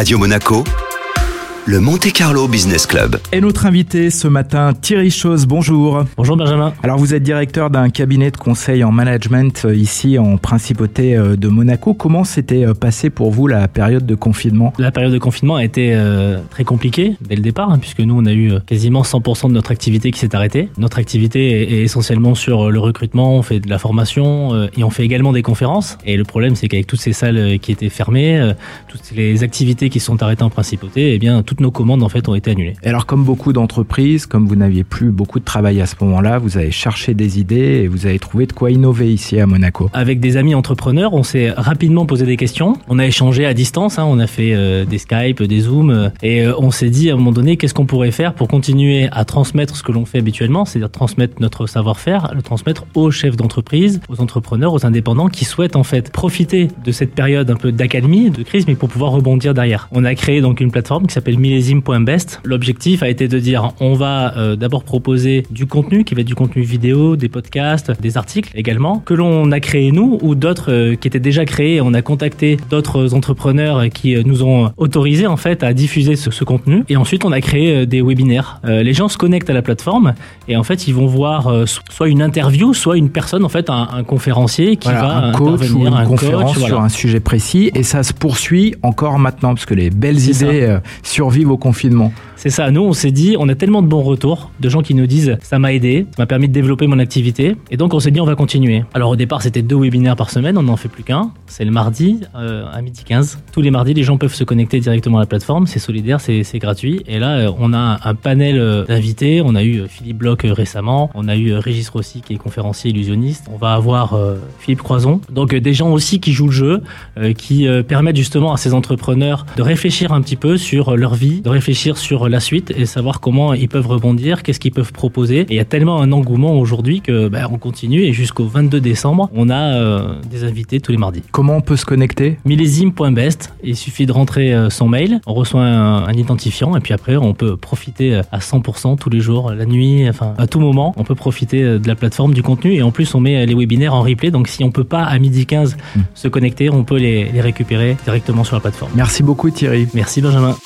Radio Monaco, le Monte Carlo Business Club. Et notre invité ce matin, Thierry Chose, bonjour. Bonjour Benjamin. Alors vous êtes directeur d'un cabinet de conseil en management euh, ici en principauté euh, de Monaco. Comment s'était euh, passé pour vous la période de confinement? La période de confinement a été très compliquée dès le départ, hein, puisque nous on a eu quasiment 100% de notre activité qui s'est arrêtée. Notre activité est essentiellement sur le recrutement, on fait de la formation et on fait également des conférences. Et le problème c'est qu'avec toutes ces salles qui étaient fermées, toutes les activités qui sont arrêtées en principauté, eh bien toutes nos commandes en fait ont été annulées. Et alors comme beaucoup d'entreprises, comme vous n'aviez plus beaucoup de travail à ce moment-là, vous avez cherché des idées et vous avez trouvé de quoi innover ici à Monaco. Avec des amis entrepreneurs, on s'est rapidement posé des questions. On a échangé à distance, hein. on a fait euh, des Skype, des Zoom, euh, et euh, on s'est dit à un moment donné qu'est-ce qu'on pourrait faire pour continuer à transmettre ce que l'on fait habituellement, c'est-à-dire transmettre notre savoir-faire, le transmettre aux chefs d'entreprise, aux entrepreneurs, aux indépendants qui souhaitent en fait profiter de cette période un peu d'académie, de crise, mais pour pouvoir rebondir derrière. On a créé donc une plateforme qui s'appelle millésime.best. L'objectif a été de dire on va euh, d'abord proposer du contenu qui va être du contenu vidéo, des podcasts, des articles également que l'on a créé nous ou d'autres euh, qui étaient déjà créés. On a contacté d'autres entrepreneurs qui euh, nous ont autorisé en fait à diffuser ce, ce contenu et ensuite on a créé des webinaires. les gens se connectent à la plateforme et en fait ils vont voir soit une interview, soit une personne en fait un, un conférencier qui voilà, va un coach ou une un conférence coach, sur un sujet précis et ça se poursuit encore maintenant parce que les belles idées euh, survivent au confinement. C'est ça, nous on s'est dit, on a tellement de bons retours, de gens qui nous disent ça m'a aidé, ça m'a permis de développer mon activité, et donc on s'est dit on va continuer. Alors au départ c'était deux webinaires par semaine, on n'en fait plus qu'un, c'est le mardi euh, à midi 15. Tous les mardis les gens peuvent se connecter directement à la plateforme, c'est solidaire, c'est gratuit, et là euh, on a un panel euh, d'invités, on a eu Philippe Bloch récemment, on a eu Régis Rossi qui est conférencier illusionniste, on va avoir Philippe Croison, donc des gens aussi qui jouent le jeu, qui permettent justement à ces entrepreneurs de réfléchir un petit peu sur leur de réfléchir sur la suite et savoir comment ils peuvent rebondir, qu'est-ce qu'ils peuvent proposer. Et il y a tellement un engouement aujourd'hui que bah, on continue et jusqu'au 22 décembre, on a euh, des invités tous les mardis. Comment on peut se connecter? Millésime.best, il suffit de rentrer euh, son mail, on reçoit un, un identifiant et puis après on peut profiter euh, à 100% tous les jours, la nuit, enfin à tout moment, on peut profiter de la plateforme, du contenu et en plus on met les webinaires en replay. Donc si on peut pas à midi 15 Mm. se connecter, on peut les, les récupérer directement sur la plateforme. Merci beaucoup Thierry. Merci Benjamin.